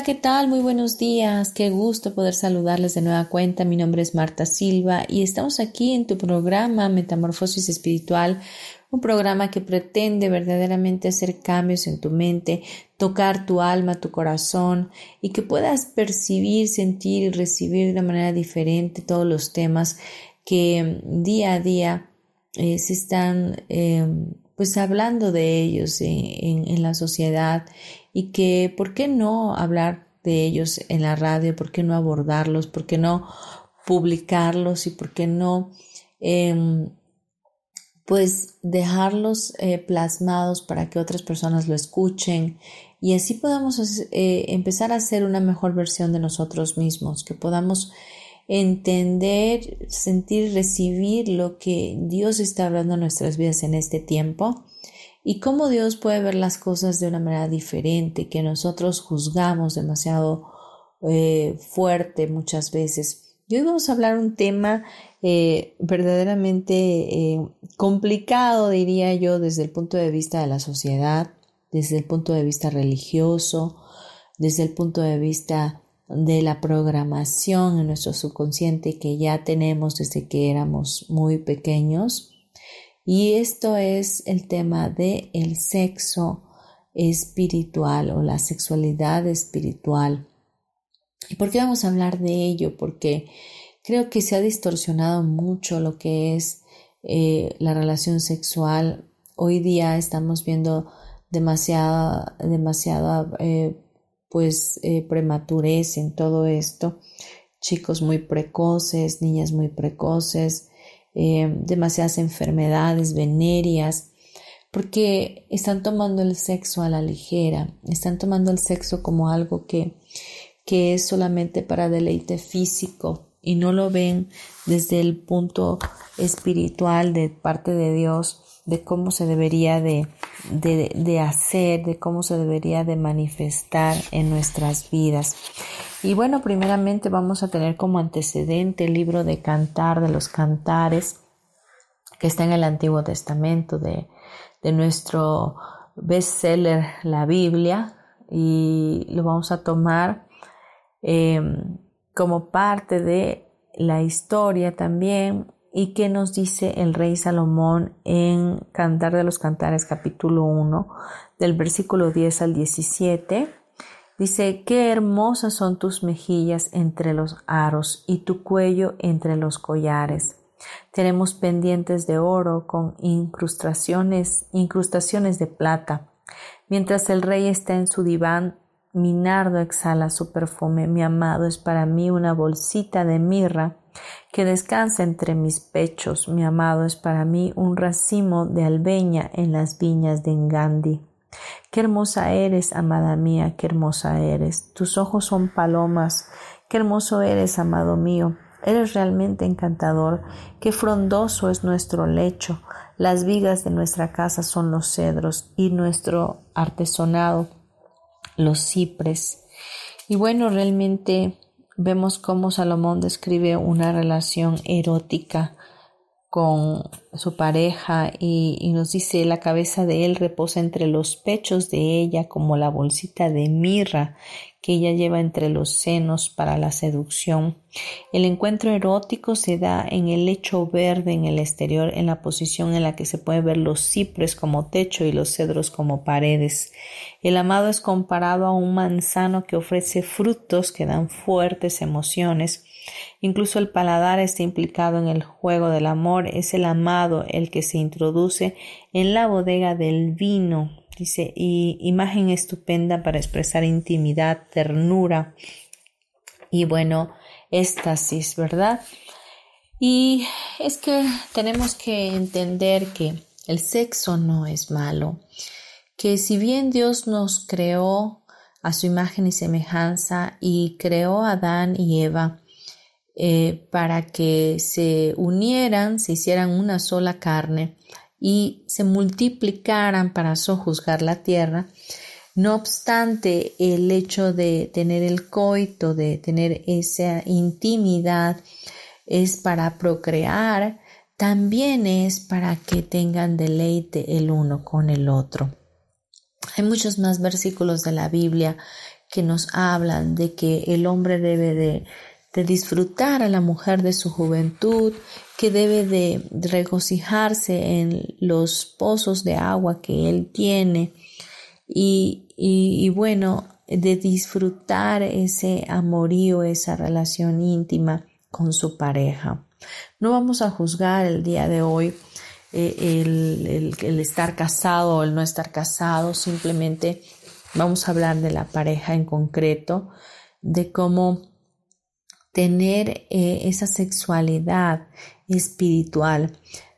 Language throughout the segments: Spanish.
Hola, ¿qué tal? Muy buenos días. Qué gusto poder saludarles de nueva cuenta. Mi nombre es Marta Silva y estamos aquí en tu programa Metamorfosis Espiritual, un programa que pretende verdaderamente hacer cambios en tu mente, tocar tu alma, tu corazón y que puedas percibir, sentir y recibir de una manera diferente todos los temas que día a día eh, se están eh, pues hablando de ellos en, la sociedad y que, ¿por qué no hablar de ellos en la radio? ¿Por qué no abordarlos? ¿Por qué no publicarlos? ¿Y por qué no, em, pues, dejarlos eh, plasmados para que otras personas lo escuchen? Y así podamos eh, empezar a hacer una mejor versión de nosotros mismos, que podamos entender, sentir, recibir lo que Dios está hablando en nuestras vidas en este tiempo y cómo Dios puede ver las cosas de una manera diferente, que nosotros juzgamos demasiado eh, fuerte muchas veces. Y hoy vamos a hablar un tema eh, verdaderamente eh, complicado, diría yo, desde el punto de vista de la sociedad, desde el punto de vista religioso, desde el punto de vista de la programación en nuestro subconsciente que ya tenemos desde que éramos muy pequeños y esto es el tema de el sexo espiritual o la sexualidad espiritual. ¿Y por qué vamos a hablar de ello? Porque creo que se ha distorsionado mucho lo que es eh, la relación sexual. Hoy día estamos viendo demasiada, demasiada eh, pues eh, prematurez en todo esto. Chicos muy precoces, niñas muy precoces, eh, demasiadas enfermedades venéreas, porque están tomando el sexo a la ligera, están tomando el sexo como algo que, que es solamente para deleite físico y no lo ven desde el punto espiritual de parte de Dios de cómo se debería de, de, hacer, de cómo se debería de manifestar en nuestras vidas. Y bueno, primeramente vamos a tener como antecedente el libro de Cantar de los Cantares, que está en el Antiguo Testamento de, de nuestro bestseller, la Biblia, y lo vamos a tomar em, como parte de la historia también y que nos dice el rey Salomón en Cantar de los Cantares capítulo 1 del versículo 10 al 17 Dice, qué hermosas son tus mejillas entre los aros y tu cuello entre los collares. Tenemos pendientes de oro con incrustaciones, incrustaciones de plata. Mientras el rey está en su diván, mi nardo exhala su perfume. Mi amado es para mí una bolsita de mirra que descansa entre mis pechos. Mi amado es para mí un racimo de albeña en las viñas de Engandi. Qué hermosa eres, amada mía, qué hermosa eres. Tus ojos son palomas. Qué hermoso eres, amado mío. Eres realmente encantador. Qué frondoso es nuestro lecho. Las vigas de nuestra casa son los cedros y nuestro artesonado, los cipres. Y bueno, realmente vemos cómo Salomón describe una relación erótica con su pareja y, nos dice la cabeza de él reposa entre los pechos de ella como la bolsita de mirra que ella lleva entre los senos para la seducción. El encuentro erótico se da en el lecho verde en el exterior, en la posición en la que se puede ver los cipres como techo y los cedros como paredes. El amado es comparado a un manzano que ofrece frutos que dan fuertes emociones. Incluso el paladar está implicado en el juego del amor. Es el amado el que se introduce en la bodega del vino Dice, y imagen estupenda para expresar intimidad, ternura y bueno, éxtasis, ¿verdad? Y es que tenemos que entender que el sexo no es malo, que si bien Dios nos creó a su imagen y semejanza y creó a Adán y Eva eh, para que se unieran, se hicieran una sola carne, y se multiplicaran para sojuzgar la tierra. No obstante, el hecho de tener el coito, de tener esa intimidad, es para procrear, también es para que tengan deleite el uno con el otro. Hay muchos más versículos de la Biblia que nos hablan de que el hombre debe de de disfrutar a la mujer de su juventud, que debe de regocijarse en los pozos de agua que él tiene y, y, bueno, de disfrutar ese amorío, esa relación íntima con su pareja. No vamos a juzgar el día de hoy eh, el, el, el, estar casado o el no estar casado, simplemente vamos a hablar de la pareja en concreto, de cómo tener eh, esa sexualidad espiritual,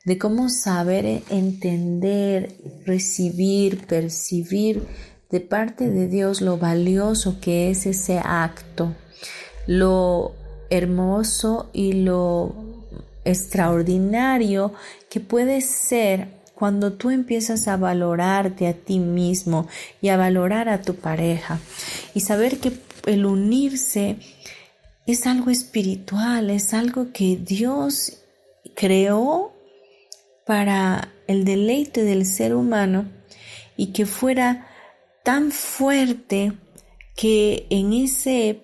de cómo saber entender, recibir, percibir de parte de Dios lo valioso que es ese acto, lo hermoso y lo extraordinario que puede ser cuando tú empiezas a valorarte a ti mismo y a valorar a tu pareja. Y saber que el unirse es algo espiritual, es algo que Dios creó para el deleite del ser humano y que fuera tan fuerte que en ese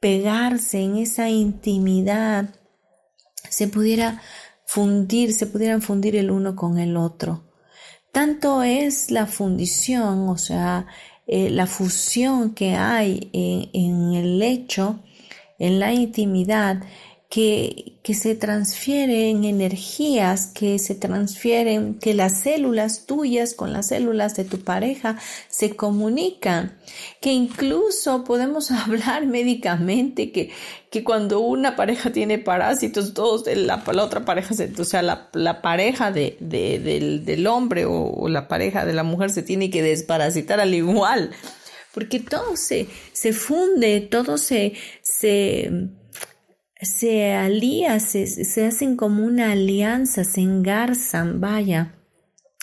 pegarse, en esa intimidad, se pudiera fundir, se pudieran fundir el uno con el otro. Tanto es la fundición, o sea, eh, la fusión que hay en, en el lecho, en la intimidad que, que, se transfieren energías, que se transfieren, que las células tuyas con las células de tu pareja se comunican, que incluso podemos hablar médicamente que, que cuando una pareja tiene parásitos, todos la, la otra pareja, se, o sea, la, la pareja de, de, del, del, hombre o, o la pareja de la mujer se tiene que desparasitar al igual. Porque todo se, se funde, todo se, se, se alía, se, se hacen como una alianza, se engarzan, vaya.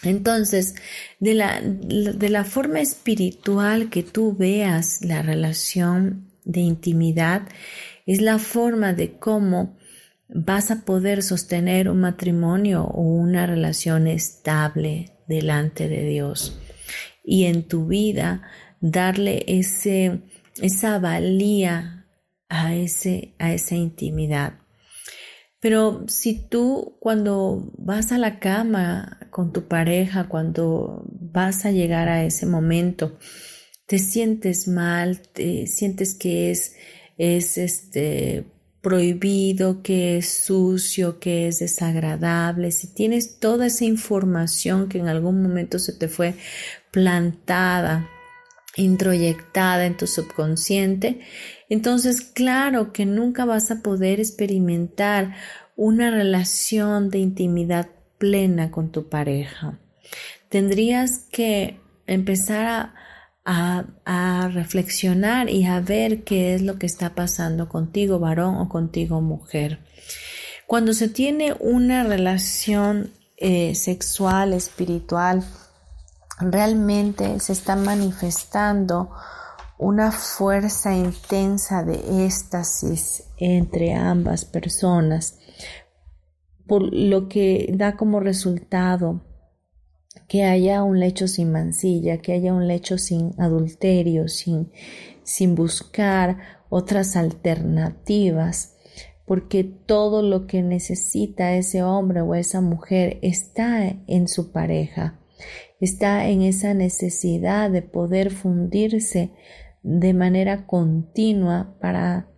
Entonces, de la, de la forma espiritual que tú veas la relación de intimidad, es la forma de cómo vas a poder sostener un matrimonio o una relación estable delante de Dios. Y en tu vida darle ese, esa valía a, ese, a esa intimidad. Pero si tú cuando vas a la cama con tu pareja, cuando vas a llegar a ese momento, te sientes mal, te sientes que es, es este prohibido, que es sucio, que es desagradable, si tienes toda esa información que en algún momento se te fue plantada introyectada en tu subconsciente, entonces claro que nunca vas a poder experimentar una relación de intimidad plena con tu pareja. Tendrías que empezar a, reflexionar y a ver qué es lo que está pasando contigo, varón o contigo, mujer. Cuando se tiene una relación eh, sexual, espiritual, realmente se está manifestando una fuerza intensa de éxtasis entre ambas personas, por lo que da como resultado que haya un lecho sin mancilla, que haya un lecho sin adulterio, sin, sin buscar otras alternativas, porque todo lo que necesita ese hombre o esa mujer está en su pareja, está en esa necesidad de poder fundirse de manera continua para,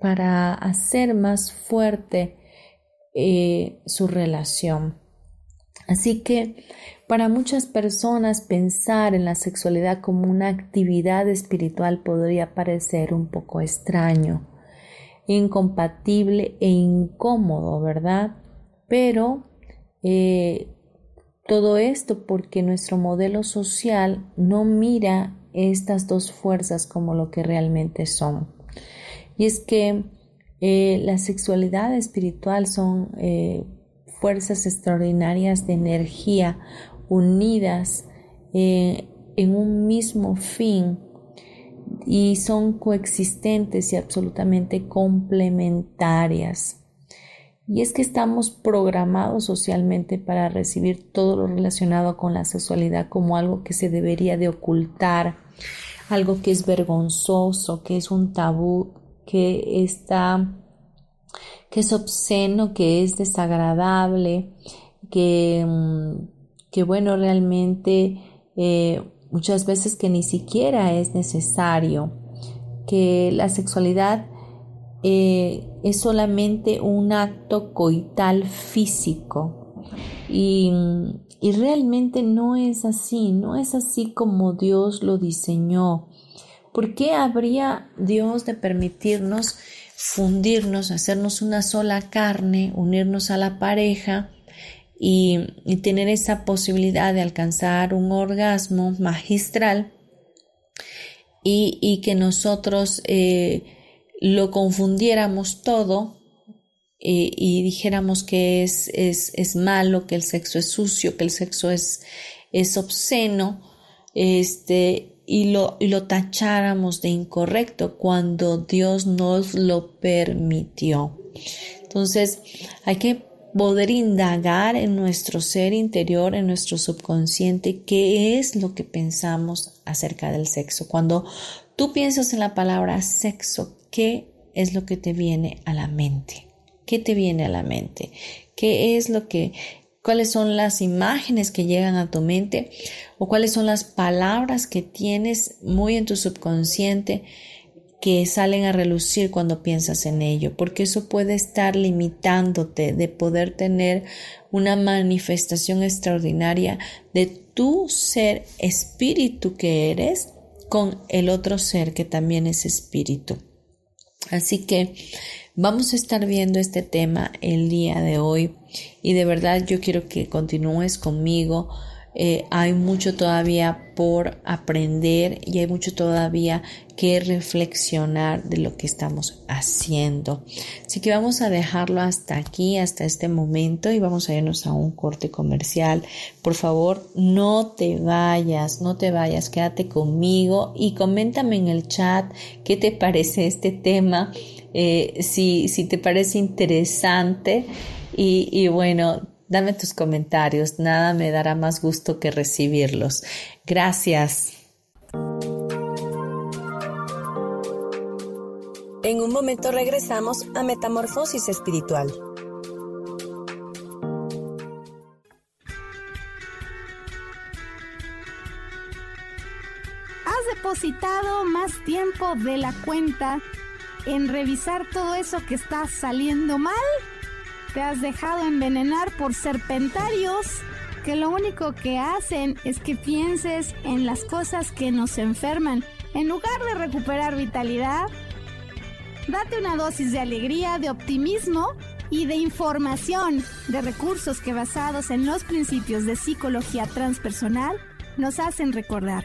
para hacer más fuerte eh, su relación. Así que para muchas personas pensar en la sexualidad como una actividad espiritual podría parecer un poco extraño, incompatible e incómodo, ¿verdad? Pero eh, todo esto porque nuestro modelo social no mira estas dos fuerzas como lo que realmente son. Y es que eh, la sexualidad espiritual son eh, fuerzas extraordinarias de energía unidas eh, en un mismo fin y son coexistentes y absolutamente complementarias. Y es que estamos programados socialmente para recibir todo lo relacionado con la sexualidad como algo que se debería de ocultar, algo que es vergonzoso, que es un tabú, que está que es obsceno, que es desagradable, que, mm, que bueno, realmente eh, muchas veces que ni siquiera es necesario, que la sexualidad eh, es solamente un acto coital físico y, y realmente no es así, no es así como Dios lo diseñó. ¿Por qué habría Dios de permitirnos fundirnos, hacernos una sola carne, unirnos a la pareja y, tener esa posibilidad de alcanzar un orgasmo magistral y, que nosotros eh, lo confundiéramos todo y, y dijéramos que es, es, es, malo, que el sexo es sucio, que el sexo es, es obsceno, este, y lo, y lo tacháramos de incorrecto cuando Dios nos lo permitió. Entonces, hay que poder indagar en nuestro ser interior, en nuestro subconsciente, qué es lo que pensamos acerca del sexo. Cuando tú piensas en la palabra sexo, ¿qué es lo que te viene a la mente? ¿Qué te viene a la mente? ¿Qué es lo que cuáles son las imágenes que llegan a tu mente o cuáles son las palabras que tienes muy en tu subconsciente que salen a relucir cuando piensas en ello, porque eso puede estar limitándote de poder tener una manifestación extraordinaria de tu ser espíritu que eres con el otro ser que también es espíritu. Así que Vamos a estar viendo este tema el día de hoy y de verdad yo quiero que continúes conmigo. Eh, hay mucho todavía por aprender y hay mucho todavía que reflexionar de lo que estamos haciendo. Así que vamos a dejarlo hasta aquí, hasta este momento y vamos a irnos a un corte comercial. Por favor, no te vayas, no te vayas, quédate conmigo y coméntame en el chat qué te parece este tema eh, si, si, te parece interesante y, y bueno, dame tus comentarios, nada me dará más gusto que recibirlos. Gracias. En un momento regresamos a Metamorfosis Espiritual. ¿Has depositado más tiempo de la cuenta en revisar todo eso que está saliendo mal? ¿Te has dejado envenenar por serpentarios que lo único que hacen es que pienses en las cosas que nos enferman en lugar de recuperar vitalidad? Date una dosis de alegría, de optimismo y de información, de recursos que basados en los principios de psicología transpersonal nos hacen recordar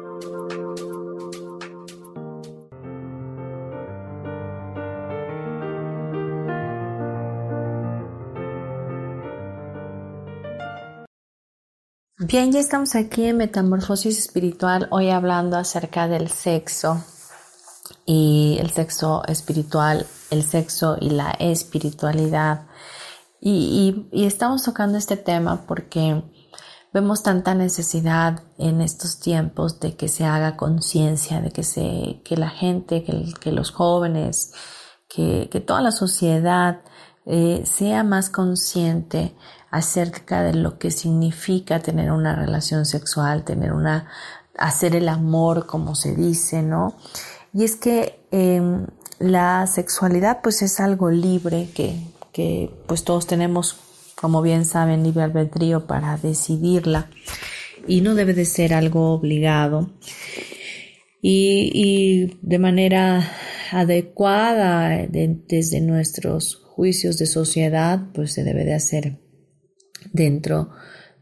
Bien, ya estamos aquí en Metamorfosis Espiritual, hoy hablando acerca del sexo y el sexo espiritual, el sexo y la espiritualidad. Y, estamos tocando este tema porque Vemos tanta necesidad en estos tiempos de que se haga conciencia, de que, se, que la gente, que, los jóvenes, que, toda la sociedad eh, sea más consciente acerca de lo que significa tener una relación sexual, tener una, hacer el amor, como se dice, ¿no? Y es que em, la sexualidad pues es algo libre que, que pues todos tenemos como bien saben, libre albedrío para decidirla y no debe de ser algo obligado. Y, de manera adecuada desde nuestros juicios de sociedad, pues se debe de hacer dentro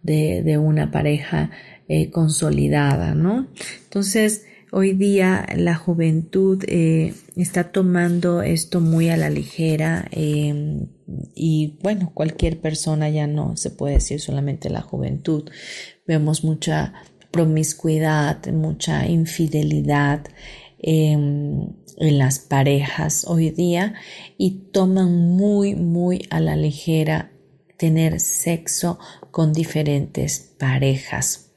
de, una pareja eh, consolidada, ¿no? Entonces, Hoy día la juventud eh, está tomando esto muy a la ligera em, y bueno, cualquier persona ya no se puede decir solamente la juventud. Vemos mucha promiscuidad, mucha infidelidad em, en las parejas hoy día y toman muy, muy a la ligera tener sexo con diferentes parejas.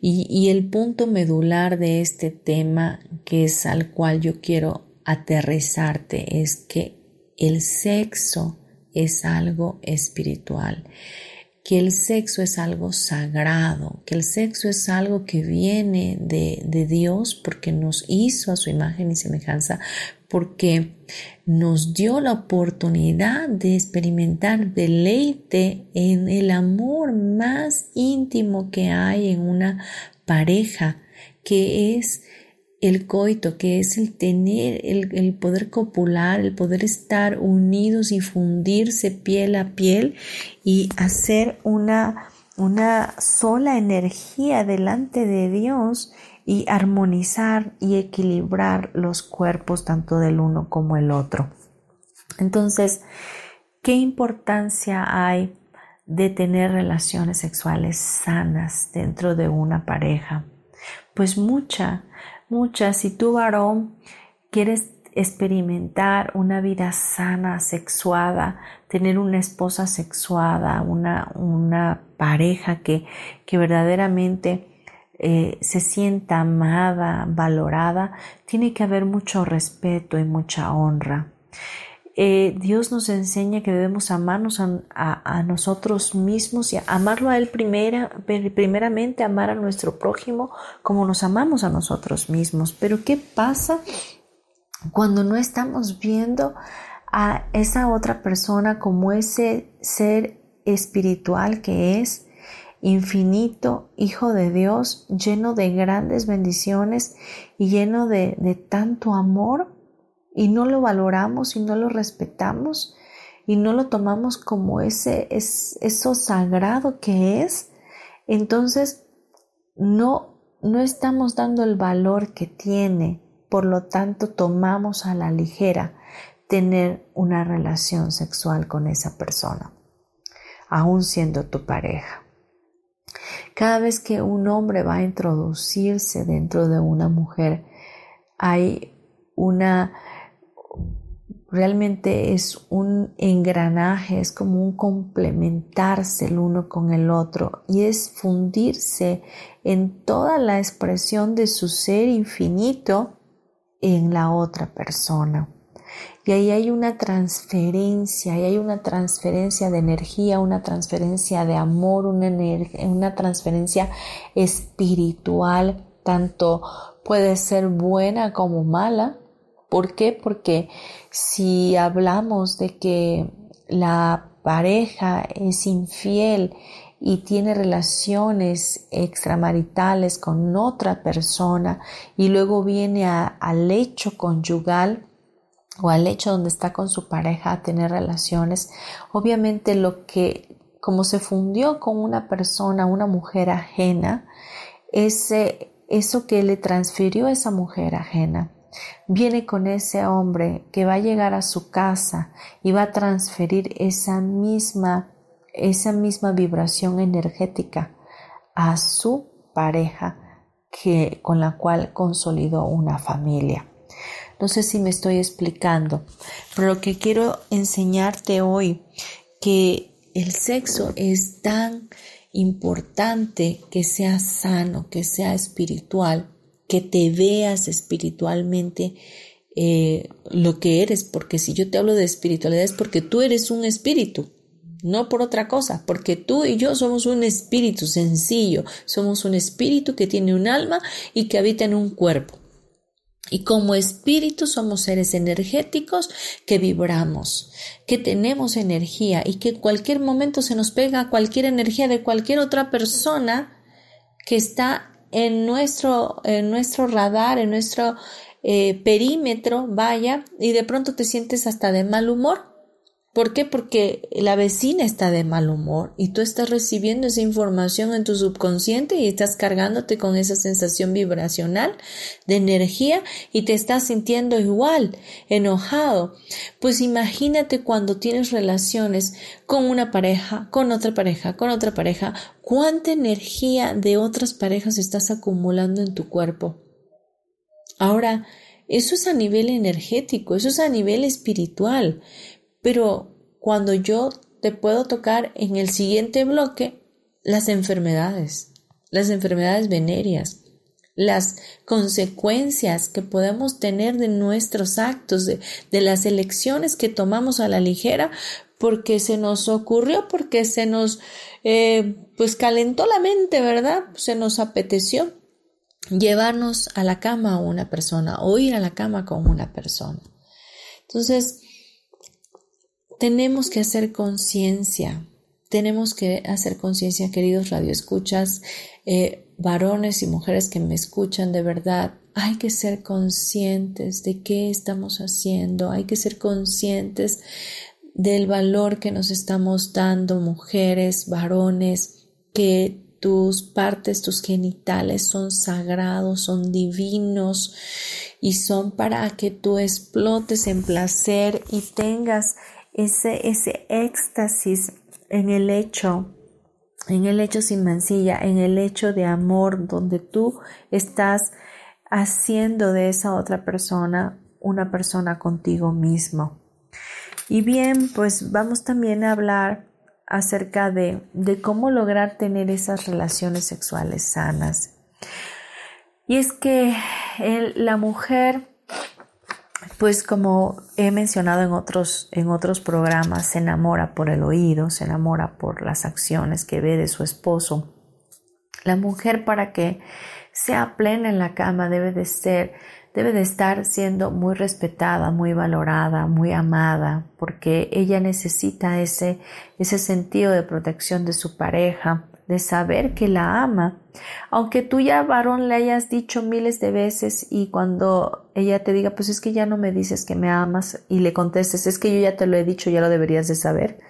Y, el punto medular de este tema, que es al cual yo quiero aterrizarte, es que el sexo es algo espiritual, que el sexo es algo sagrado, que el sexo es algo que viene de, de Dios porque nos hizo a su imagen y semejanza, porque nos dio la oportunidad de experimentar deleite en el amor más íntimo que hay en una pareja, que es el coito, que es el tener, el, poder copular, el poder estar unidos y fundirse piel a piel y hacer una, una sola energía delante de Dios y armonizar y equilibrar los cuerpos tanto del uno como el otro. Entonces, ¿qué importancia hay de tener relaciones sexuales sanas dentro de una pareja? Pues mucha, mucha. Si tú varón quieres experimentar una vida sana, sexuada, tener una esposa sexuada, una, una pareja que, que verdaderamente eh, se sienta amada, valorada, tiene que haber mucho respeto y mucha honra. Eh, Dios nos enseña que debemos amarnos a, nosotros mismos y amarlo a Él primera, primeramente, amar a nuestro prójimo como nos amamos a nosotros mismos. Pero ¿qué pasa cuando no estamos viendo a esa otra persona como ese ser espiritual que es? Infinito, Hijo de Dios, lleno de grandes bendiciones y lleno de, tanto amor y no lo valoramos y no lo respetamos y no lo tomamos como ese, es, eso sagrado que es, entonces no, no estamos dando el valor que tiene, por lo tanto tomamos a la ligera tener una relación sexual con esa persona, aún siendo tu pareja. Cada vez que un hombre va a introducirse dentro de una mujer, hay una realmente es un engranaje, es como un complementarse el uno con el otro y es fundirse en toda la expresión de su ser infinito en la otra persona. Y ahí hay una transferencia, y hay una transferencia de energía, una transferencia de amor, una, una transferencia espiritual, tanto puede ser buena como mala, ¿Por qué? Porque si hablamos de que la pareja es infiel y tiene relaciones extramaritales con otra persona y luego viene al hecho conyugal o al hecho donde está con su pareja a tener relaciones, obviamente lo que como se fundió con una persona, una mujer ajena, ese, eso que le transfirió a esa mujer ajena viene con ese hombre que va a llegar a su casa y va a transferir esa misma, esa misma vibración energética a su pareja que, con la cual consolidó una familia. No sé si me estoy explicando, pero lo que quiero enseñarte hoy que el sexo es tan importante que sea sano, que sea espiritual, que te veas espiritualmente eh, lo que eres, porque si yo te hablo de espiritualidad es porque tú eres un espíritu, no por otra cosa, porque tú y yo somos un espíritu sencillo, somos un espíritu que tiene un alma y que habita en un cuerpo. Y como espíritu somos seres energéticos que vibramos, que tenemos energía y que cualquier momento se nos pega cualquier energía de cualquier otra persona que está en nuestro, en nuestro radar, en nuestro eh, perímetro, vaya, y de pronto te sientes hasta de mal humor. ¿Por qué? Porque la vecina está de mal humor y tú estás recibiendo esa información en tu subconsciente y estás cargándote con esa sensación vibracional de energía y te estás sintiendo igual, enojado. Pues imagínate cuando tienes relaciones con una pareja, con otra pareja, con otra pareja, cuánta energía de otras parejas estás acumulando en tu cuerpo. Ahora, eso es a nivel energético, eso es a nivel espiritual. Pero cuando yo te puedo tocar en el siguiente bloque las enfermedades, las enfermedades venéreas, las consecuencias que podemos tener de nuestros actos, de, las elecciones que tomamos a la ligera, porque se nos ocurrió, porque se nos, eh, pues calentó la mente, ¿verdad? Se nos apeteció llevarnos a la cama a una persona o ir a la cama con una persona. Entonces, tenemos que hacer conciencia, tenemos que hacer conciencia, queridos radioescuchas, eh, varones y mujeres que me escuchan de verdad. Hay que ser conscientes de qué estamos haciendo, hay que ser conscientes del valor que nos estamos dando, mujeres, varones, que tus partes, tus genitales son sagrados, son divinos y son para que tú explotes en placer y tengas ese, ese éxtasis en el hecho, en el hecho sin mancilla, en el hecho de amor, donde tú estás haciendo de esa otra persona una persona contigo mismo. Y bien, pues vamos también a hablar acerca de, de cómo lograr tener esas relaciones sexuales sanas. Y es que la mujer pues como he mencionado en otros, en otros programas, se enamora por el oído, se enamora por las acciones que ve de su esposo. La mujer para que sea plena en la cama debe de ser, debe de estar siendo muy respetada, muy valorada, muy amada, porque ella necesita ese, ese sentido de protección de su pareja, de saber que la ama. Aunque tú ya varón le hayas dicho miles de veces y cuando ella te diga, pues es que ya no me dices que me amas y le contestes, es que yo ya te lo he dicho, ya lo deberías de saber.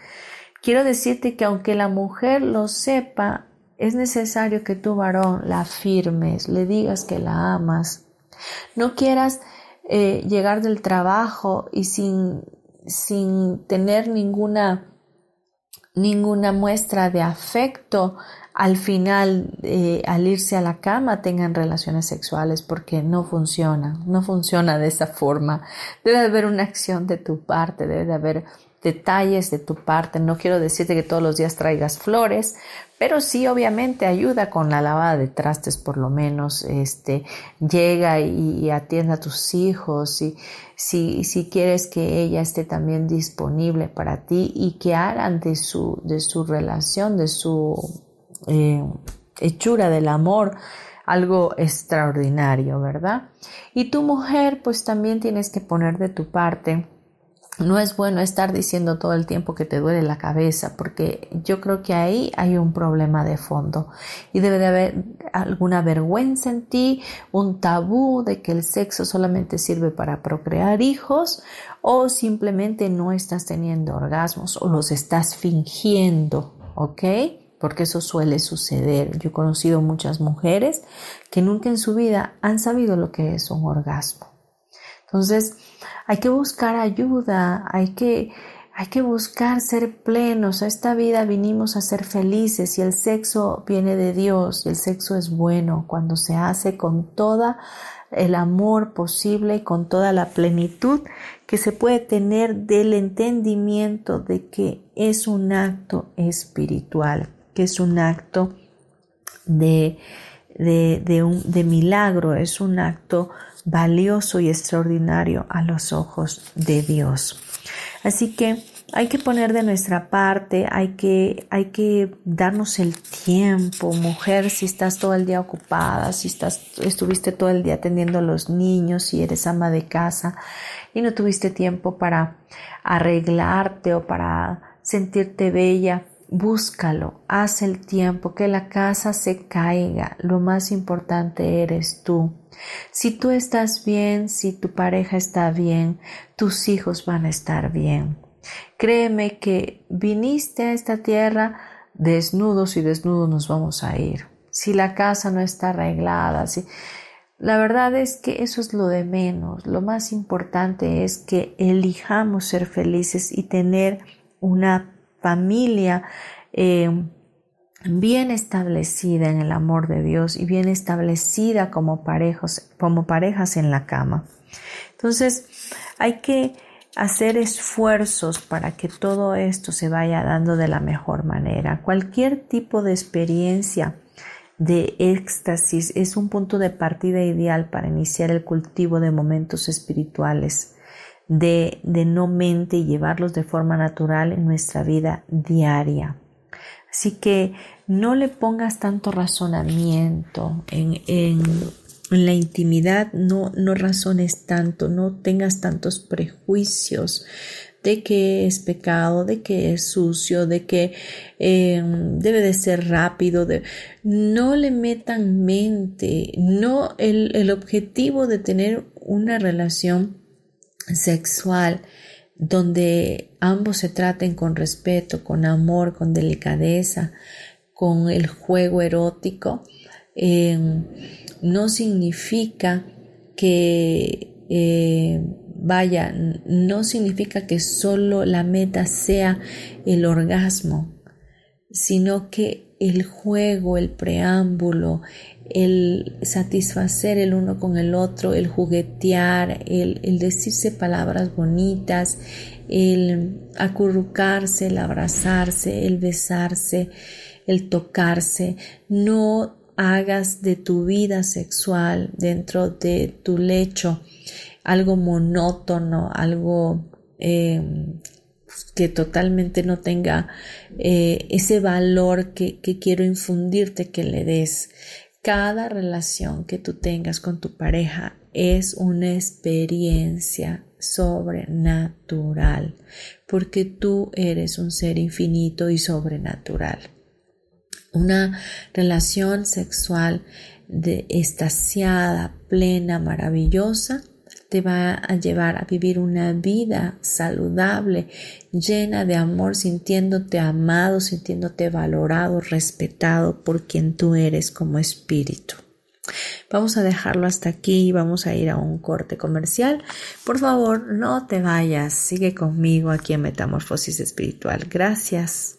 Quiero decirte que aunque la mujer lo sepa, es necesario que tú varón la afirmes, le digas que la amas. No quieras eh, llegar del trabajo y sin, sin tener ninguna ninguna muestra de afecto al final, eh, al irse a la cama, tengan relaciones sexuales porque no funciona, no funciona de esa forma. Debe haber una acción de tu parte, debe haber detalles de tu parte. No quiero decirte que todos los días traigas flores, pero sí obviamente ayuda con la lavada de trastes por lo menos, este, llega y, atienda a tus hijos y si, si quieres que ella esté también disponible para ti y que hagan de su, de su relación, de su eh, hechura del amor, algo extraordinario, ¿verdad? Y tu mujer, pues también tienes que poner de tu parte no es bueno estar diciendo todo el tiempo que te duele la cabeza, porque yo creo que ahí hay un problema de fondo y debe de haber alguna vergüenza en ti, un tabú de que el sexo solamente sirve para procrear hijos o simplemente no estás teniendo orgasmos o los estás fingiendo, ¿ok? Porque eso suele suceder. Yo he conocido muchas mujeres que nunca en su vida han sabido lo que es un orgasmo. Entonces, hay que buscar ayuda, hay que, hay que buscar ser plenos. A esta vida vinimos a ser felices y el sexo viene de Dios y el sexo es bueno cuando se hace con toda el amor posible y con toda la plenitud que se puede tener del entendimiento de que es un acto espiritual, que es un acto de, de, de, un, de milagro, es un acto valioso y extraordinario a los ojos de Dios. Así que hay que poner de nuestra parte, hay que, hay que darnos el tiempo, mujer, si estás todo el día ocupada, si estás, estuviste todo el día atendiendo a los niños, si eres ama de casa y no tuviste tiempo para arreglarte o para sentirte bella, búscalo, haz el tiempo, que la casa se caiga, lo más importante eres tú. Si tú estás bien, si tu pareja está bien, tus hijos van a estar bien. Créeme que viniste a esta tierra desnudos y desnudos nos vamos a ir. Si la casa no está arreglada, si la verdad es que eso es lo de menos. Lo más importante es que elijamos ser felices y tener una familia eh, bien establecida en el amor de Dios y bien establecida como parejas, como parejas en la cama. Entonces, hay que hacer esfuerzos para que todo esto se vaya dando de la mejor manera. Cualquier tipo de experiencia de éxtasis es un punto de partida ideal para iniciar el cultivo de momentos espirituales de, de no mente y llevarlos de forma natural en nuestra vida diaria. Así que no le pongas tanto razonamiento en, en, la intimidad, no, no razones tanto, no tengas tantos prejuicios de que es pecado, de que es sucio, de que em, debe de ser rápido, de, no le metan mente, no el, el objetivo de tener una relación sexual donde ambos se traten con respeto, con amor, con delicadeza, con el juego erótico, em, no significa que eh, vaya, no significa que solo la meta sea el orgasmo, sino que el juego, el preámbulo, el satisfacer el uno con el otro, el juguetear, el, decirse palabras bonitas, el acurrucarse, el abrazarse, el besarse, el tocarse. No hagas de tu vida sexual dentro de tu lecho algo monótono, algo eh, que totalmente no tenga eh, ese valor que, que quiero infundirte que le des cada relación que tú tengas con tu pareja es una experiencia sobrenatural, porque tú eres un ser infinito y sobrenatural. Una relación sexual de estaciada, plena, maravillosa, te va a llevar a vivir una vida saludable, llena de amor, sintiéndote amado, sintiéndote valorado, respetado por quien tú eres como espíritu. Vamos a dejarlo hasta aquí, vamos a ir a un corte comercial. Por favor, no te vayas, sigue conmigo aquí en Metamorfosis Espiritual. Gracias.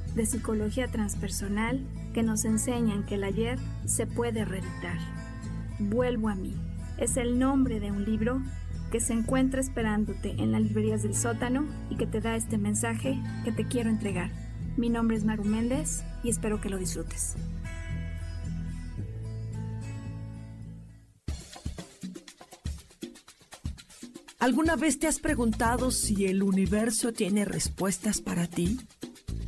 de psicología transpersonal que nos enseñan que el ayer se puede reeditar. Vuelvo a mí. Es el nombre de un libro que se encuentra esperándote en las librerías del sótano y que te da este mensaje que te quiero entregar. Mi nombre es Maru Méndez y espero que lo disfrutes. ¿Alguna vez te has preguntado si el universo tiene respuestas para ti?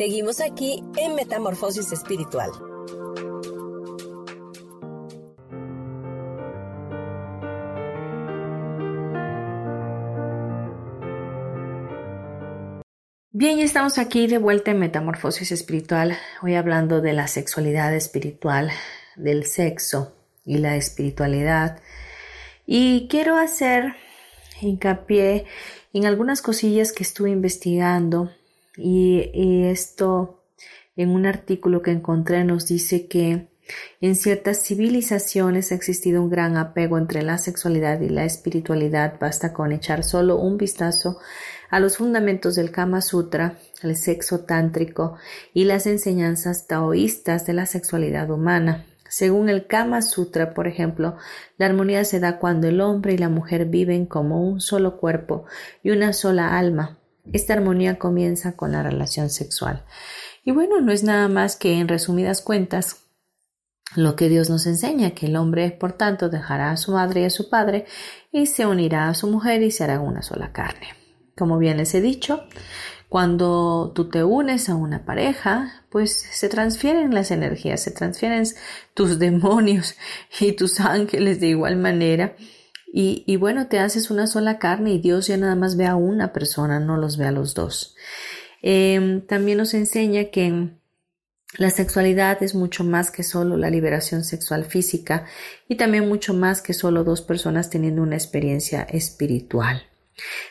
Seguimos aquí en Metamorfosis Espiritual. Bien, ya estamos aquí de vuelta en Metamorfosis Espiritual, hoy hablando de la sexualidad espiritual, del sexo y la espiritualidad. Y quiero hacer hincapié en algunas cosillas que estuve investigando y, esto en un artículo que encontré nos dice que en ciertas civilizaciones ha existido un gran apego entre la sexualidad y la espiritualidad. Basta con echar solo un vistazo a los fundamentos del Kama Sutra, el sexo tántrico y las enseñanzas taoístas de la sexualidad humana. Según el Kama Sutra, por ejemplo, la armonía se da cuando el hombre y la mujer viven como un solo cuerpo y una sola alma, esta armonía comienza con la relación sexual. Y bueno, no es nada más que en resumidas cuentas lo que Dios nos enseña, que el hombre, por tanto, dejará a su madre y a su padre y se unirá a su mujer y se hará una sola carne. Como bien les he dicho, cuando tú te unes a una pareja, pues se transfieren las energías, se transfieren tus demonios y tus ángeles de igual manera. Y, bueno, te haces una sola carne y Dios ya nada más ve a una persona, no los ve a los dos. Em, también nos enseña que la sexualidad es mucho más que solo la liberación sexual física y también mucho más que solo dos personas teniendo una experiencia espiritual.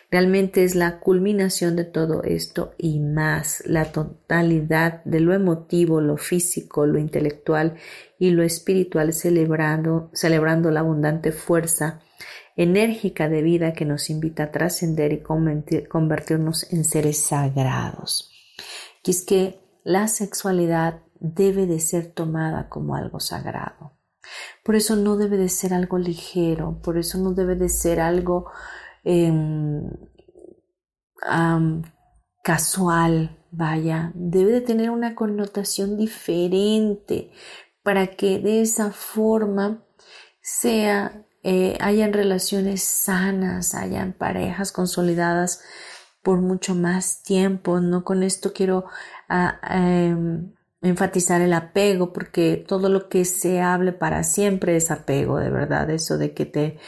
Realmente es la culminación de todo esto y más, la totalidad de lo emotivo, lo físico, lo intelectual y lo espiritual celebrando, celebrando la abundante fuerza enérgica de vida que nos invita a trascender y convertirnos en seres sagrados. Y es que la sexualidad debe de ser tomada como algo sagrado. Por eso no debe de ser algo ligero, por eso no debe de ser algo em, casual, vaya, debe de tener una connotación diferente para que de esa forma sea, eh, hayan relaciones sanas, hayan parejas consolidadas por mucho más tiempo. No con esto quiero ah, em, enfatizar el apego, porque todo lo que se hable para siempre es apego, de verdad. Eso de que te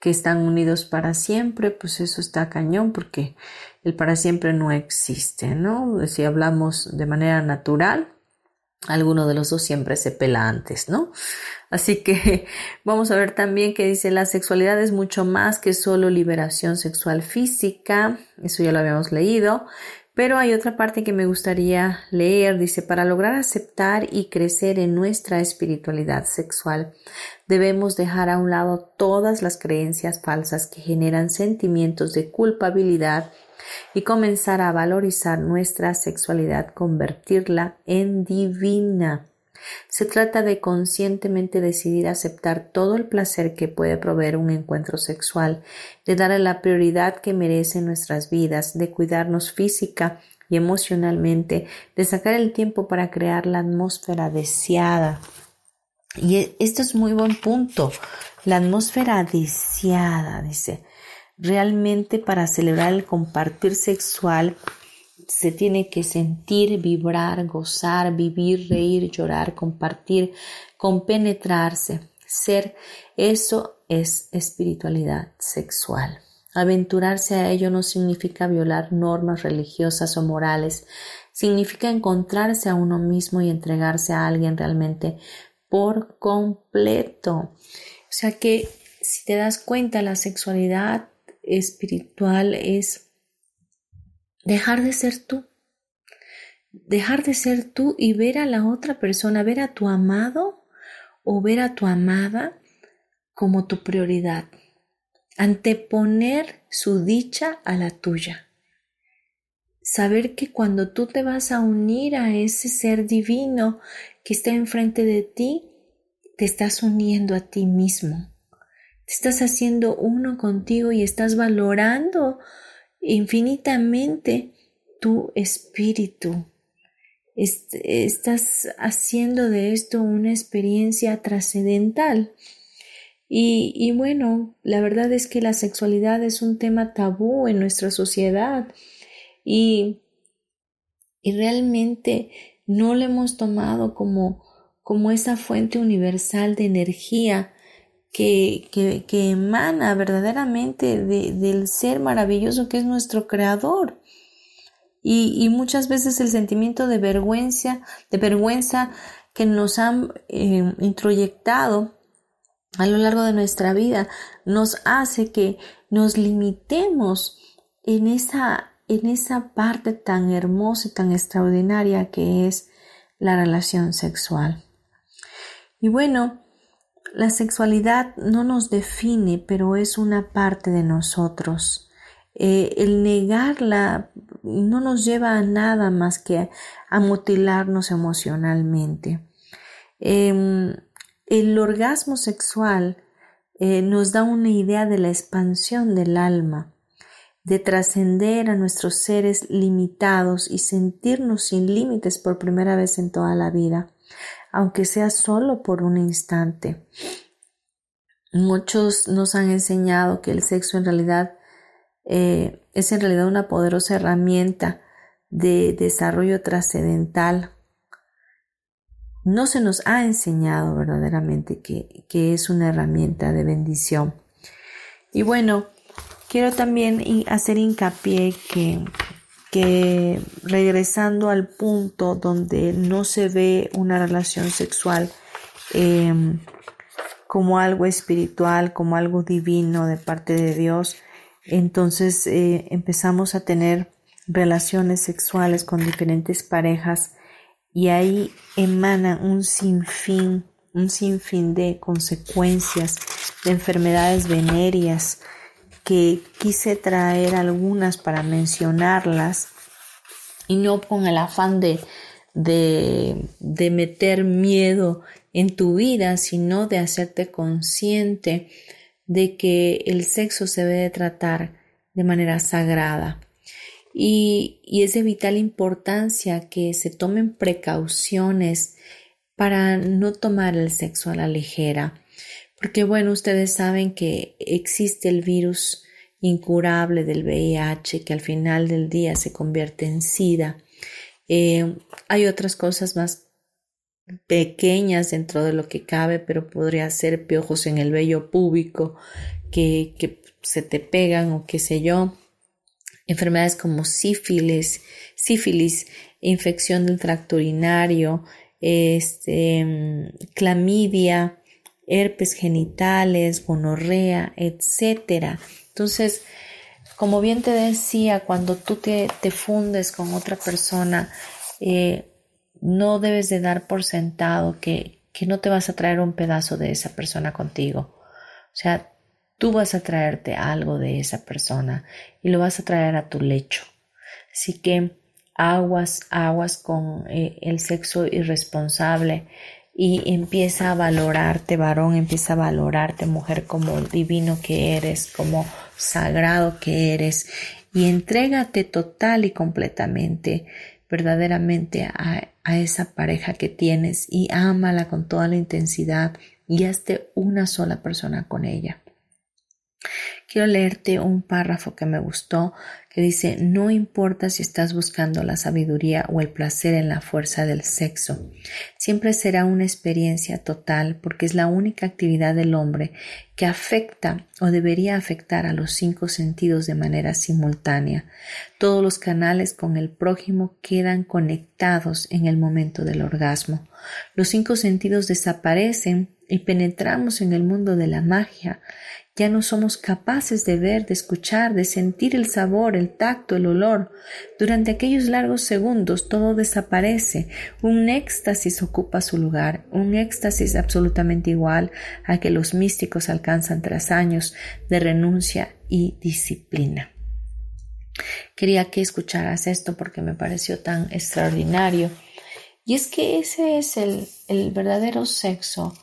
que están unidos para siempre, pues eso está cañón, porque el para siempre no existe, ¿no? Si hablamos de manera natural, alguno de los dos siempre se pela antes, ¿no? Así que vamos a ver también que dice la sexualidad es mucho más que solo liberación sexual física, eso ya lo habíamos leído, pero hay otra parte que me gustaría leer, dice, para lograr aceptar y crecer en nuestra espiritualidad sexual, debemos dejar a un lado todas las creencias falsas que generan sentimientos de culpabilidad y comenzar a valorizar nuestra sexualidad, convertirla en divina. Se trata de conscientemente decidir aceptar todo el placer que puede proveer un encuentro sexual, de darle la prioridad que merece nuestras vidas, de cuidarnos física y emocionalmente, de sacar el tiempo para crear la atmósfera deseada. Y e, esto es muy buen punto. La atmósfera deseada, dice. Realmente para celebrar el compartir sexual se tiene que sentir, vibrar, gozar, vivir, reír, llorar, compartir, compenetrarse, ser. Eso es espiritualidad sexual. Aventurarse a ello no significa violar normas religiosas o morales, significa encontrarse a uno mismo y entregarse a alguien realmente por completo. O sea que si te das cuenta, la sexualidad espiritual es dejar de ser tú. Dejar de ser tú y ver a la otra persona, ver a tu amado o ver a tu amada como tu prioridad. Anteponer su dicha a la tuya. Saber que cuando tú te vas a unir a ese ser divino que está enfrente de ti, te estás uniendo a ti mismo. Estás haciendo uno contigo y estás valorando infinitamente tu espíritu. estás haciendo de esto una experiencia trascendental. Y, y, bueno, la verdad es que la sexualidad es un tema tabú en nuestra sociedad y, y realmente no lo hemos tomado como, como esa fuente universal de energía que, que, emana verdaderamente del ser maravilloso que es nuestro creador. Y, muchas veces el sentimiento de vergüenza, de vergüenza que nos han eh, introyectado a lo largo de nuestra vida nos hace que nos limitemos en esa, en esa parte tan hermosa y tan extraordinaria que es la relación sexual. Y bueno, la sexualidad no nos define, pero es una parte de nosotros. Eh, el negarla no nos lleva a nada más que a mutilarnos emocionalmente. Em, el orgasmo sexual eh, nos da una idea de la expansión del alma, de trascender a nuestros seres limitados y sentirnos sin límites por primera vez en toda la vida aunque sea solo por un instante. Muchos nos han enseñado que el sexo en realidad eh, es en realidad una poderosa herramienta de desarrollo trascendental. No se nos ha enseñado verdaderamente que, que es una herramienta de bendición. Y bueno, quiero también hacer hincapié que, que regresando al punto donde no se ve una relación sexual em, como algo espiritual, como algo divino de parte de Dios, entonces eh, empezamos a tener relaciones sexuales con diferentes parejas y ahí emana un sinfín, un sinfín de consecuencias, de enfermedades venéreas, que quise traer algunas para mencionarlas y no con el afán de, de, meter miedo en tu vida, sino de hacerte consciente de que el sexo se debe tratar de manera sagrada. Y, y, es de vital importancia que se tomen precauciones para no tomar el sexo a la ligera. Porque bueno, ustedes saben que existe el virus incurable del VIH que al final del día se convierte en SIDA. Eh, hay otras cosas más pequeñas dentro de lo que cabe, pero podría ser piojos en el vello púbico que, que se te pegan o qué sé yo. Enfermedades como sífilis, sífilis, infección del tracto urinario, este, clamidia, herpes genitales, gonorrea, etcétera. Entonces, como bien te decía, cuando tú te, fundes con otra persona, eh, no debes de dar por sentado que, que no te vas a traer un pedazo de esa persona contigo. O sea, tú vas a traerte algo de esa persona y lo vas a traer a tu lecho. Así que aguas, aguas con eh, el sexo irresponsable y empieza a valorarte, varón, empieza a valorarte, mujer, como divino que eres, como sagrado que eres, y entrégate total y completamente, verdaderamente a, a esa pareja que tienes y ámala con toda la intensidad y hazte una sola persona con ella. Quiero leerte un párrafo que me gustó que dice, no importa si estás buscando la sabiduría o el placer en la fuerza del sexo, siempre será una experiencia total porque es la única actividad del hombre que afecta o debería afectar a los cinco sentidos de manera simultánea. Todos los canales con el prójimo quedan conectados en el momento del orgasmo. Los cinco sentidos desaparecen y penetramos en el mundo de la magia ya no somos capaces de ver, de escuchar, de sentir el sabor, el tacto, el olor. Durante aquellos largos segundos todo desaparece. Un éxtasis ocupa su lugar, un éxtasis absolutamente igual a que los místicos alcanzan tras años de renuncia y disciplina. Quería que escucharas esto porque me pareció tan extraordinario. Y es que ese es el, verdadero sexo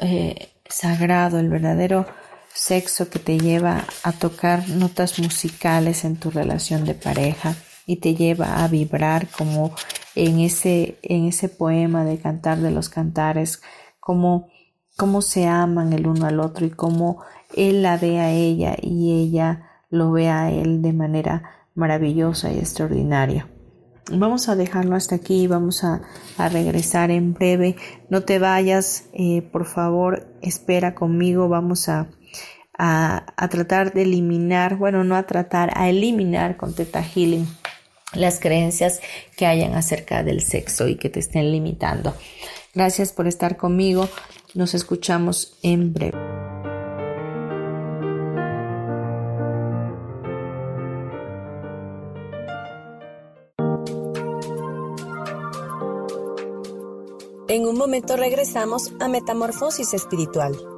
eh, sagrado, el verdadero sexo que te lleva a tocar notas musicales en tu relación de pareja y te lleva a vibrar como en ese, en ese poema de cantar de los cantares, como cómo se aman el uno al otro y cómo él la ve a ella y ella lo ve a él de manera maravillosa y extraordinaria. Vamos a dejarlo hasta aquí, vamos a, a regresar en breve. No te vayas, eh, por favor, espera conmigo, vamos a a, tratar de eliminar, bueno, no a tratar, a eliminar con Teta Healing las creencias que hayan acerca del sexo y que te estén limitando. Gracias por estar conmigo. Nos escuchamos en breve. En un momento regresamos a Metamorfosis Espiritual.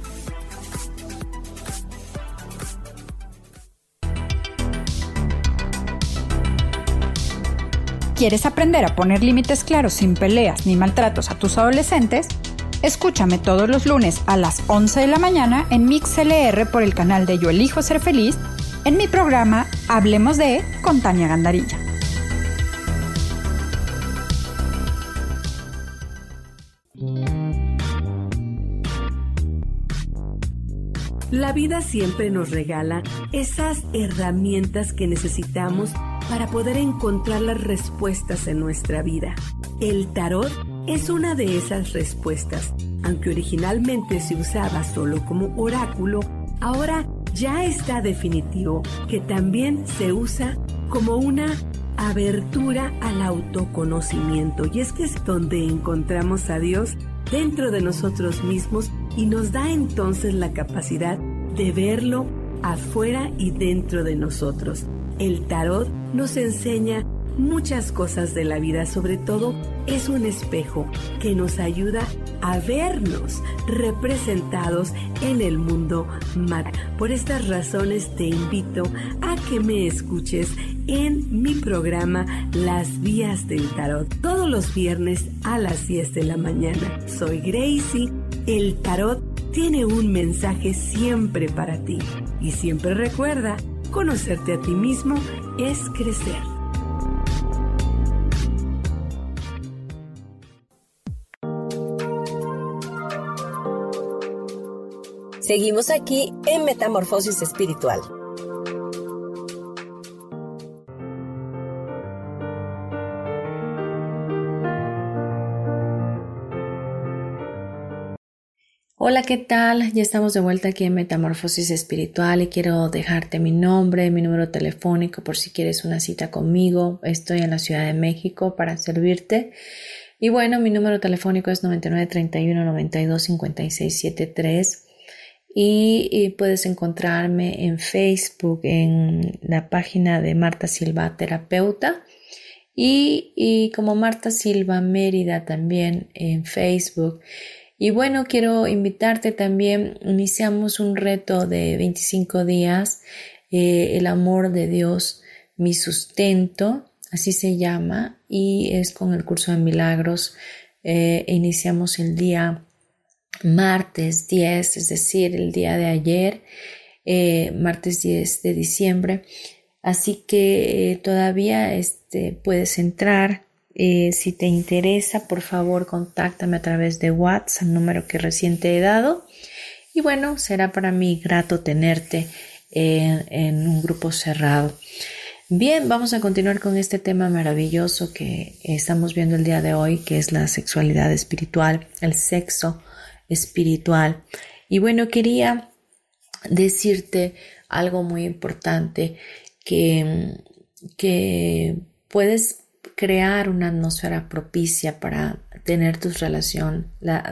¿Quieres aprender a poner límites claros sin peleas ni maltratos a tus adolescentes? Escúchame todos los lunes a las 11 de la mañana en MixLR por el canal de Yo Elijo Ser Feliz en mi programa Hablemos de con Tania Gandarilla. La vida siempre nos regala esas herramientas que necesitamos para poder encontrar las respuestas en nuestra vida. El tarot es una de esas respuestas. Aunque originalmente se usaba solo como oráculo, ahora ya está definitivo que también se usa como una abertura al autoconocimiento. Y es que es donde encontramos a Dios dentro de nosotros mismos y nos da entonces la capacidad de verlo afuera y dentro de nosotros. El tarot nos enseña muchas cosas de la vida, sobre todo es un espejo que nos ayuda a vernos representados en el mundo mat. Por estas razones te invito a que me escuches en mi programa Las Vías del Tarot, todos los viernes a las 10 de la mañana. Soy Gracie, el tarot tiene un mensaje siempre para ti y siempre recuerda, conocerte a ti mismo es crecer. Seguimos aquí en Metamorfosis Espiritual. Hola, ¿qué tal? Ya estamos de vuelta aquí en Metamorfosis Espiritual y quiero dejarte mi nombre, mi número telefónico por si quieres una cita conmigo. Estoy en la Ciudad de México para servirte. Y bueno, mi número telefónico es 9931 92 y, puedes encontrarme en Facebook en la página de Marta Silva Terapeuta y, como Marta Silva Mérida también en Facebook. Y bueno, quiero invitarte también, iniciamos un reto de 25 días, eh, el amor de Dios, mi sustento, así se llama, y es con el curso de milagros. Eh, iniciamos el día martes 10, es decir, el día de ayer, eh, martes 10 de diciembre. Así que todavía este, puedes entrar. Eh, si te interesa, por favor, contáctame a través de WhatsApp, número que recién te he dado. Y bueno, será para mí grato tenerte en un grupo cerrado. Bien, vamos a continuar con este tema maravilloso que estamos viendo el día de hoy, que es la sexualidad espiritual, el sexo espiritual. Y bueno, quería decirte algo muy importante, que, que puedes crear una atmósfera propicia para tener tus, relación,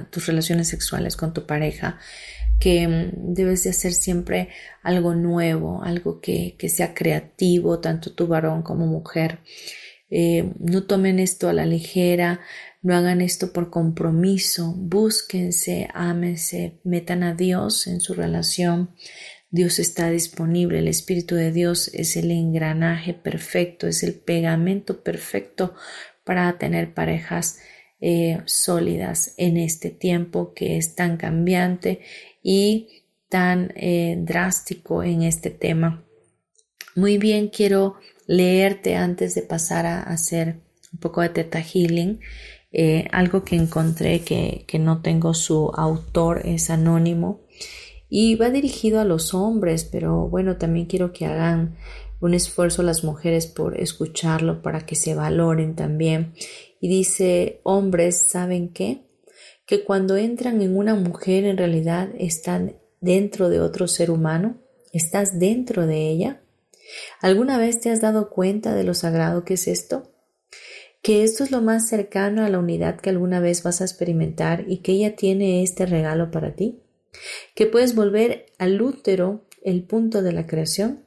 tus relaciones sexuales con tu pareja, que debes de hacer siempre algo nuevo, algo que, que sea creativo, tanto tu varón como mujer. Eh, no tomen esto a la ligera, no hagan esto por compromiso, búsquense, ámense, metan a Dios en su relación. Dios está disponible, el Espíritu de Dios es el engranaje perfecto, es el pegamento perfecto para tener parejas eh, sólidas en este tiempo que es tan cambiante y tan eh, drástico en este tema. Muy bien, quiero leerte antes de pasar a hacer un poco de teta healing eh, algo que encontré que, que no tengo su autor es anónimo y va dirigido a los hombres, pero bueno, también quiero que hagan un esfuerzo las mujeres por escucharlo para que se valoren también. Y dice, hombres, ¿saben qué? Que cuando entran en una mujer en realidad están dentro de otro ser humano, estás dentro de ella. ¿Alguna vez te has dado cuenta de lo sagrado que es esto? Que esto es lo más cercano a la unidad que alguna vez vas a experimentar y que ella tiene este regalo para ti. Que puedes volver al útero el punto de la creación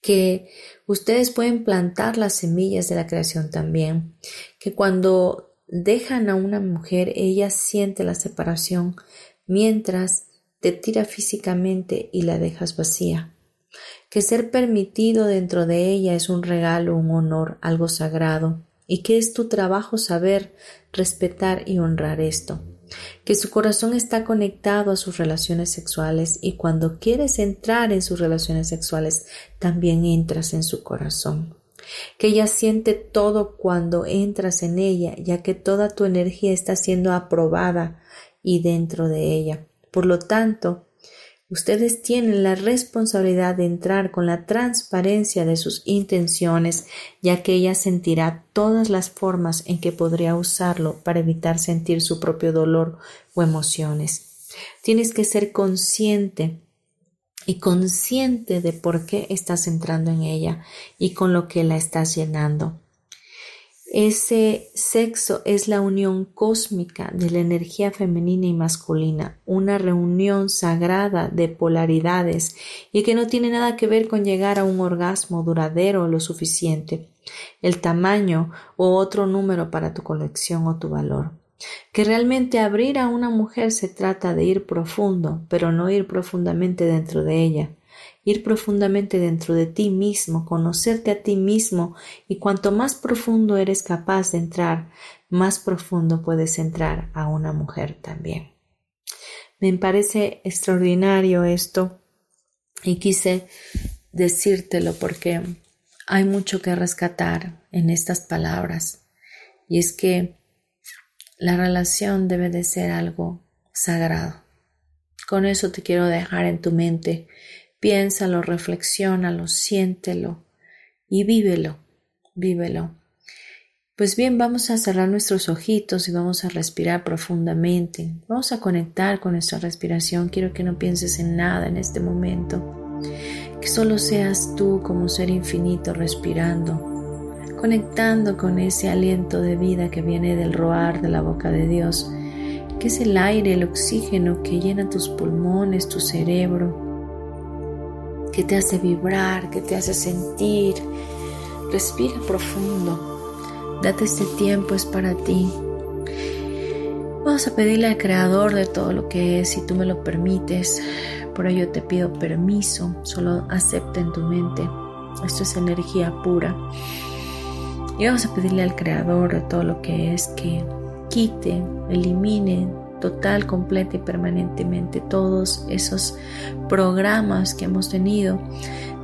que ustedes pueden plantar las semillas de la creación también, que cuando dejan a una mujer ella siente la separación mientras te tira físicamente y la dejas vacía, que ser permitido dentro de ella es un regalo, un honor, algo sagrado, y que es tu trabajo saber, respetar y honrar esto que su corazón está conectado a sus relaciones sexuales y cuando quieres entrar en sus relaciones sexuales, también entras en su corazón. Que ella siente todo cuando entras en ella, ya que toda tu energía está siendo aprobada y dentro de ella. Por lo tanto, Ustedes tienen la responsabilidad de entrar con la transparencia de sus intenciones, ya que ella sentirá todas las formas en que podría usarlo para evitar sentir su propio dolor o emociones. Tienes que ser consciente y consciente de por qué estás entrando en ella y con lo que la estás llenando. Ese sexo es la unión cósmica de la energía femenina y masculina, una reunión sagrada de polaridades y que no tiene nada que ver con llegar a un orgasmo duradero lo suficiente, el tamaño o otro número para tu colección o tu valor. Que realmente abrir a una mujer se trata de ir profundo, pero no ir profundamente dentro de ella, ir profundamente dentro de ti mismo, conocerte a ti mismo y cuanto más profundo eres capaz de entrar, más profundo puedes entrar a una mujer también. Me parece extraordinario esto y quise decírtelo porque hay mucho que rescatar en estas palabras y es que la relación debe de ser algo sagrado. Con eso te quiero dejar en tu mente Piénsalo, reflexiónalo, siéntelo y vívelo, vívelo. Pues bien, vamos a cerrar nuestros ojitos y vamos a respirar profundamente. Vamos a conectar con nuestra respiración. Quiero que no pienses en nada en este momento. Que solo seas tú como ser infinito respirando, conectando con ese aliento de vida que viene del roar de la boca de Dios, que es el aire, el oxígeno que llena tus pulmones, tu cerebro, que te hace vibrar, que te hace sentir. Respira profundo. Date este tiempo, es para ti. Vamos a pedirle al Creador de todo lo que es, si tú me lo permites. Por ello te pido permiso, solo acepta en tu mente. Esto es energía pura. Y vamos a pedirle al Creador de todo lo que es que quite, elimine total, completa y permanentemente todos esos programas que hemos tenido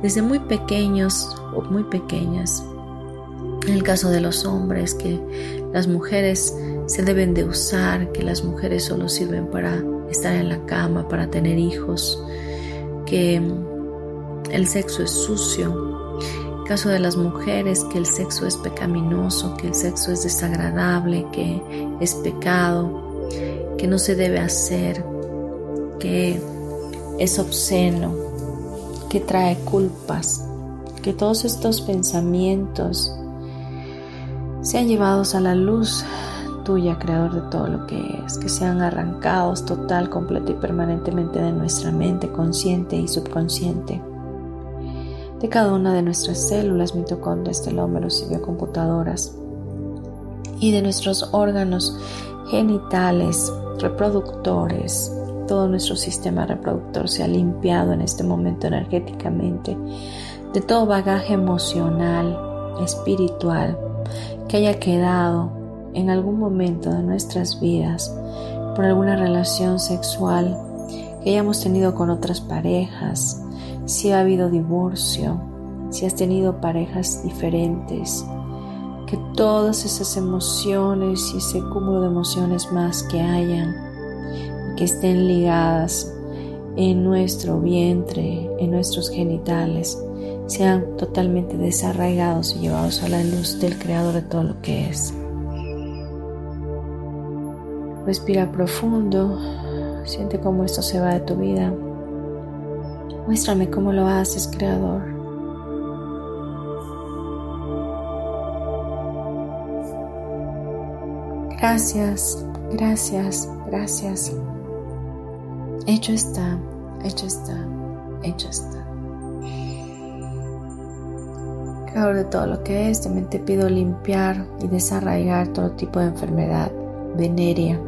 desde muy pequeños o muy pequeñas. En el caso de los hombres, que las mujeres se deben de usar, que las mujeres solo sirven para estar en la cama, para tener hijos, que el sexo es sucio. En el caso de las mujeres, que el sexo es pecaminoso, que el sexo es desagradable, que es pecado, que no se debe hacer, que es obsceno, que trae culpas, que todos estos pensamientos sean llevados a la luz tuya, creador de todo lo que es, que sean arrancados total, completo y permanentemente de nuestra mente consciente y subconsciente, de cada una de nuestras células, mitocondrias, telómeros y biocomputadoras, y de nuestros órganos genitales, reproductores, todo nuestro sistema reproductor se ha limpiado en este momento energéticamente de todo bagaje emocional, espiritual, que haya quedado en algún momento de nuestras vidas por alguna relación sexual que hayamos tenido con otras parejas, si ha habido divorcio, si has tenido parejas diferentes, que todas esas emociones y ese cúmulo de emociones más que hayan, que estén ligadas en nuestro vientre, en nuestros genitales, sean totalmente desarraigados y llevados a la luz del Creador de todo lo que es. Respira profundo, siente cómo esto se va de tu vida. Muéstrame cómo lo haces, Creador. Gracias, gracias, gracias. Hecho está, hecho está, hecho está. Creador de todo lo que es, también te pido limpiar y desarraigar todo tipo de enfermedad venérea,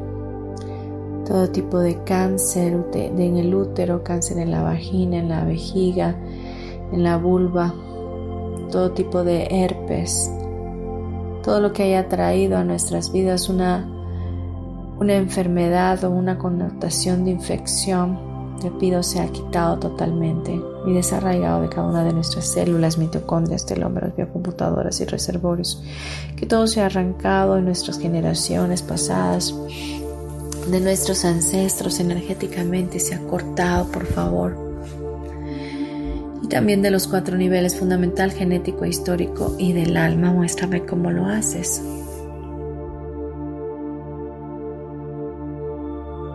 todo tipo de cáncer en el útero, cáncer en la vagina, en la vejiga, en la vulva, todo tipo de herpes, todo lo que haya traído a nuestras vidas una, una enfermedad o una connotación de infección, te pido sea quitado totalmente y desarraigado de cada una de nuestras células, mitocondrias, telómeros, biocomputadoras y reservorios. Que todo sea arrancado en nuestras generaciones pasadas, de nuestros ancestros energéticamente, sea cortado, por favor. También de los cuatro niveles fundamental, genético, histórico y del alma. Muéstrame cómo lo haces.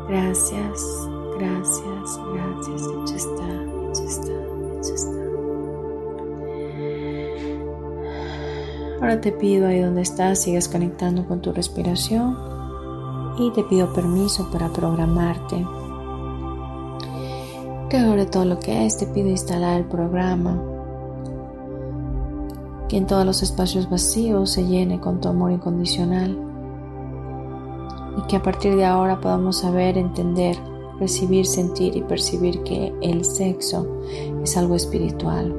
Gracias, gracias, gracias. Está, está, está. Ahora te pido ahí donde estás, sigas conectando con tu respiración y te pido permiso para programarte. Creador de todo lo que es, te pido instalar el programa. Que en todos los espacios vacíos se llene con tu amor incondicional. Y que a partir de ahora podamos saber, entender, recibir, sentir y percibir que el sexo es algo espiritual.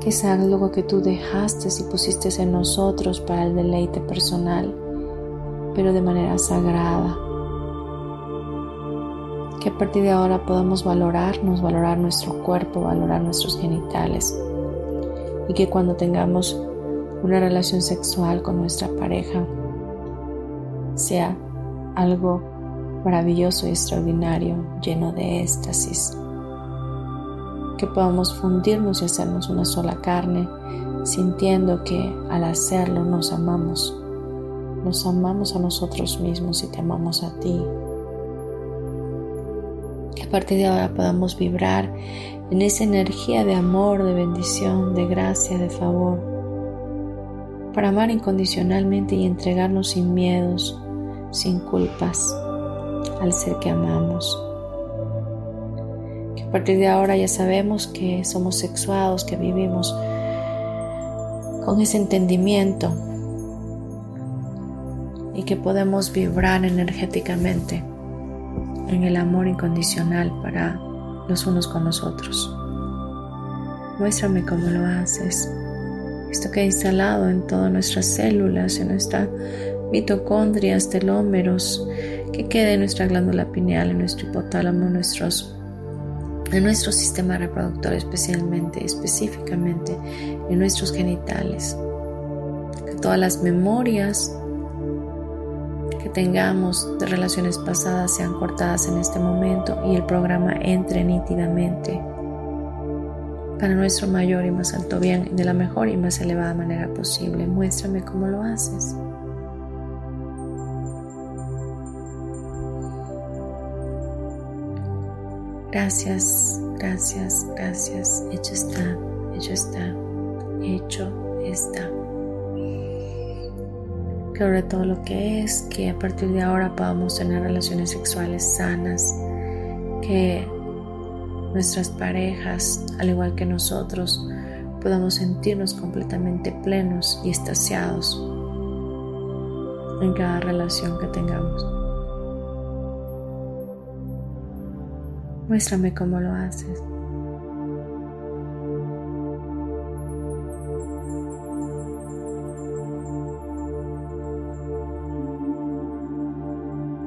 Que es algo que tú dejaste y pusiste en nosotros para el deleite personal pero de manera sagrada. Que a partir de ahora podamos valorarnos, valorar nuestro cuerpo, valorar nuestros genitales. Y que cuando tengamos una relación sexual con nuestra pareja sea algo maravilloso y extraordinario, lleno de éxtasis. Que podamos fundirnos y hacernos una sola carne, sintiendo que al hacerlo nos amamos nos amamos a nosotros mismos y te amamos a ti. Que a partir de ahora podamos vibrar en esa energía de amor, de bendición, de gracia, de favor, para amar incondicionalmente y entregarnos sin miedos, sin culpas al ser que amamos. Que a partir de ahora ya sabemos que somos sexuados, que vivimos con ese entendimiento y que podemos vibrar energéticamente en el amor incondicional para los unos con los otros. Muéstrame cómo lo haces. Esto que instalado en todas nuestras células, en nuestras mitocondrias, telómeros, que quede en nuestra glándula pineal, en nuestro hipotálamo, nuestros, en nuestro sistema reproductor especialmente, específicamente en nuestros genitales. Que todas las memorias tengamos relaciones pasadas sean cortadas en este momento y el programa entre nítidamente para nuestro mayor y más alto bien de la mejor y más elevada manera posible. Muéstrame cómo lo haces. Gracias, gracias, gracias. Hecho está, hecho está, hecho está que ahora todo lo que es, que a partir de ahora podamos tener relaciones sexuales sanas, que nuestras parejas, al igual que nosotros, podamos sentirnos completamente plenos y estasiados en cada relación que tengamos. Muéstrame cómo lo haces.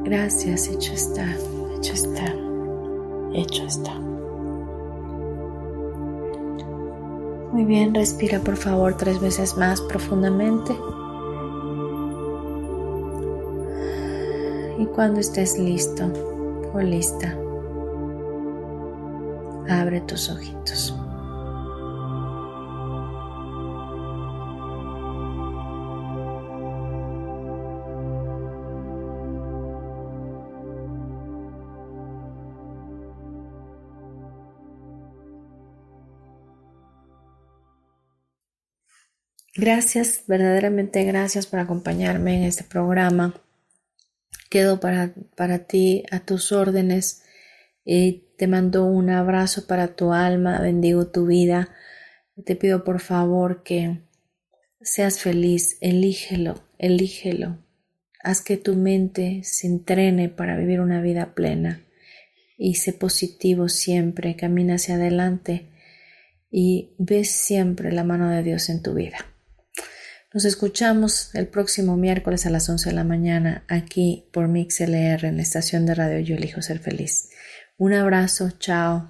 Gracias, hecho está, hecho está, hecho está. Muy bien, respira por favor tres veces más profundamente. Y cuando estés listo o lista, abre tus ojitos. Gracias, verdaderamente gracias por acompañarme en este programa. Quedo para, para ti a tus órdenes y te mando un abrazo para tu alma, bendigo tu vida. Te pido por favor que seas feliz, elígelo, elígelo. Haz que tu mente se entrene para vivir una vida plena y sé positivo siempre, camina hacia adelante y ves siempre la mano de Dios en tu vida. Nos escuchamos el próximo miércoles a las 11 de la mañana aquí por MixLR en la estación de radio Yo elijo ser feliz. Un abrazo, chao.